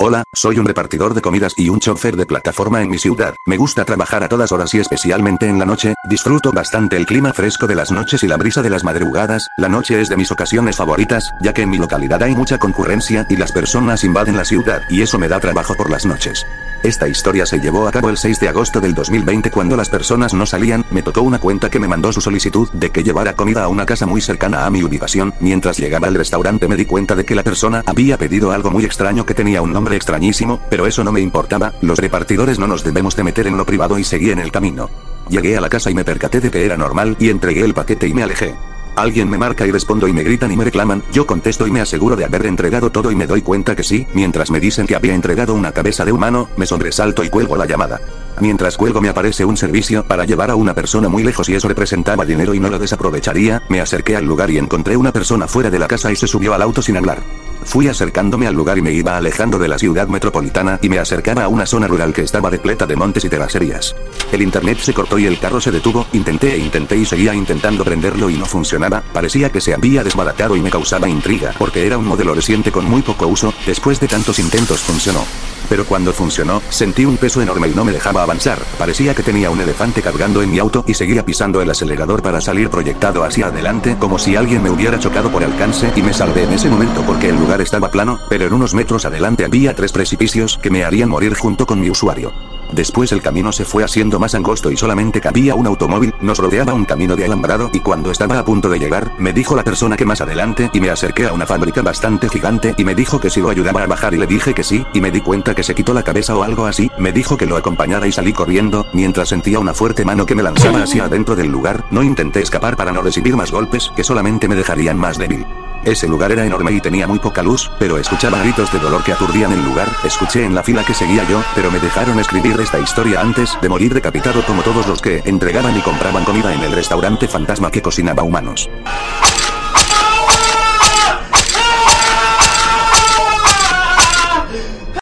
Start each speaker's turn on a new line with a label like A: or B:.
A: Hola, soy un repartidor de comidas y un chofer de plataforma en mi ciudad. Me gusta trabajar a todas horas y especialmente en la noche, disfruto bastante el clima fresco de las noches y la brisa de las madrugadas, la noche es de mis ocasiones favoritas, ya que en mi localidad hay mucha concurrencia y las personas invaden la ciudad y eso me da trabajo por las noches. Esta historia se llevó a cabo el 6 de agosto del 2020 cuando las personas no salían, me tocó una cuenta que me mandó su solicitud de que llevara comida a una casa muy cercana a mi ubicación, mientras llegaba al restaurante me di cuenta de que la persona había pedido algo muy extraño que tenía un nombre extrañísimo, pero eso no me importaba, los repartidores no nos debemos de meter en lo privado y seguí en el camino. Llegué a la casa y me percaté de que era normal y entregué el paquete y me alejé. Alguien me marca y respondo y me gritan y me reclaman, yo contesto y me aseguro de haber entregado todo y me doy cuenta que sí, mientras me dicen que había entregado una cabeza de humano, me sobresalto y cuelgo la llamada. Mientras cuelgo me aparece un servicio para llevar a una persona muy lejos y eso representaba dinero y no lo desaprovecharía, me acerqué al lugar y encontré una persona fuera de la casa y se subió al auto sin hablar. Fui acercándome al lugar y me iba alejando de la ciudad metropolitana y me acercaba a una zona rural que estaba repleta de montes y terracerías. El internet se cortó y el carro se detuvo, intenté e intenté y seguía intentando prenderlo y no funcionaba, parecía que se había desbaratado y me causaba intriga porque era un modelo reciente con muy poco uso, después de tantos intentos funcionó. Pero cuando funcionó, sentí un peso enorme y no me dejaba avanzar, parecía que tenía un elefante cargando en mi auto y seguía pisando el acelerador para salir proyectado hacia adelante como si alguien me hubiera chocado por alcance y me salvé en ese momento porque el estaba plano, pero en unos metros adelante había tres precipicios que me harían morir junto con mi usuario. Después el camino se fue haciendo más angosto y solamente cabía un automóvil, nos rodeaba un camino de alambrado y cuando estaba a punto de llegar, me dijo la persona que más adelante y me acerqué a una fábrica bastante gigante y me dijo que si lo ayudaba a bajar y le dije que sí, y me di cuenta que se quitó la cabeza o algo así, me dijo que lo acompañara y salí corriendo, mientras sentía una fuerte mano que me lanzaba hacia adentro del lugar, no intenté escapar para no recibir más golpes que solamente me dejarían más débil. Ese lugar era enorme y tenía muy poca luz, pero escuchaba gritos de dolor que aturdían el lugar, escuché en la fila que seguía yo, pero me dejaron escribir esta historia antes de morir decapitado como todos los que entregaban y compraban comida en el restaurante fantasma que cocinaba humanos.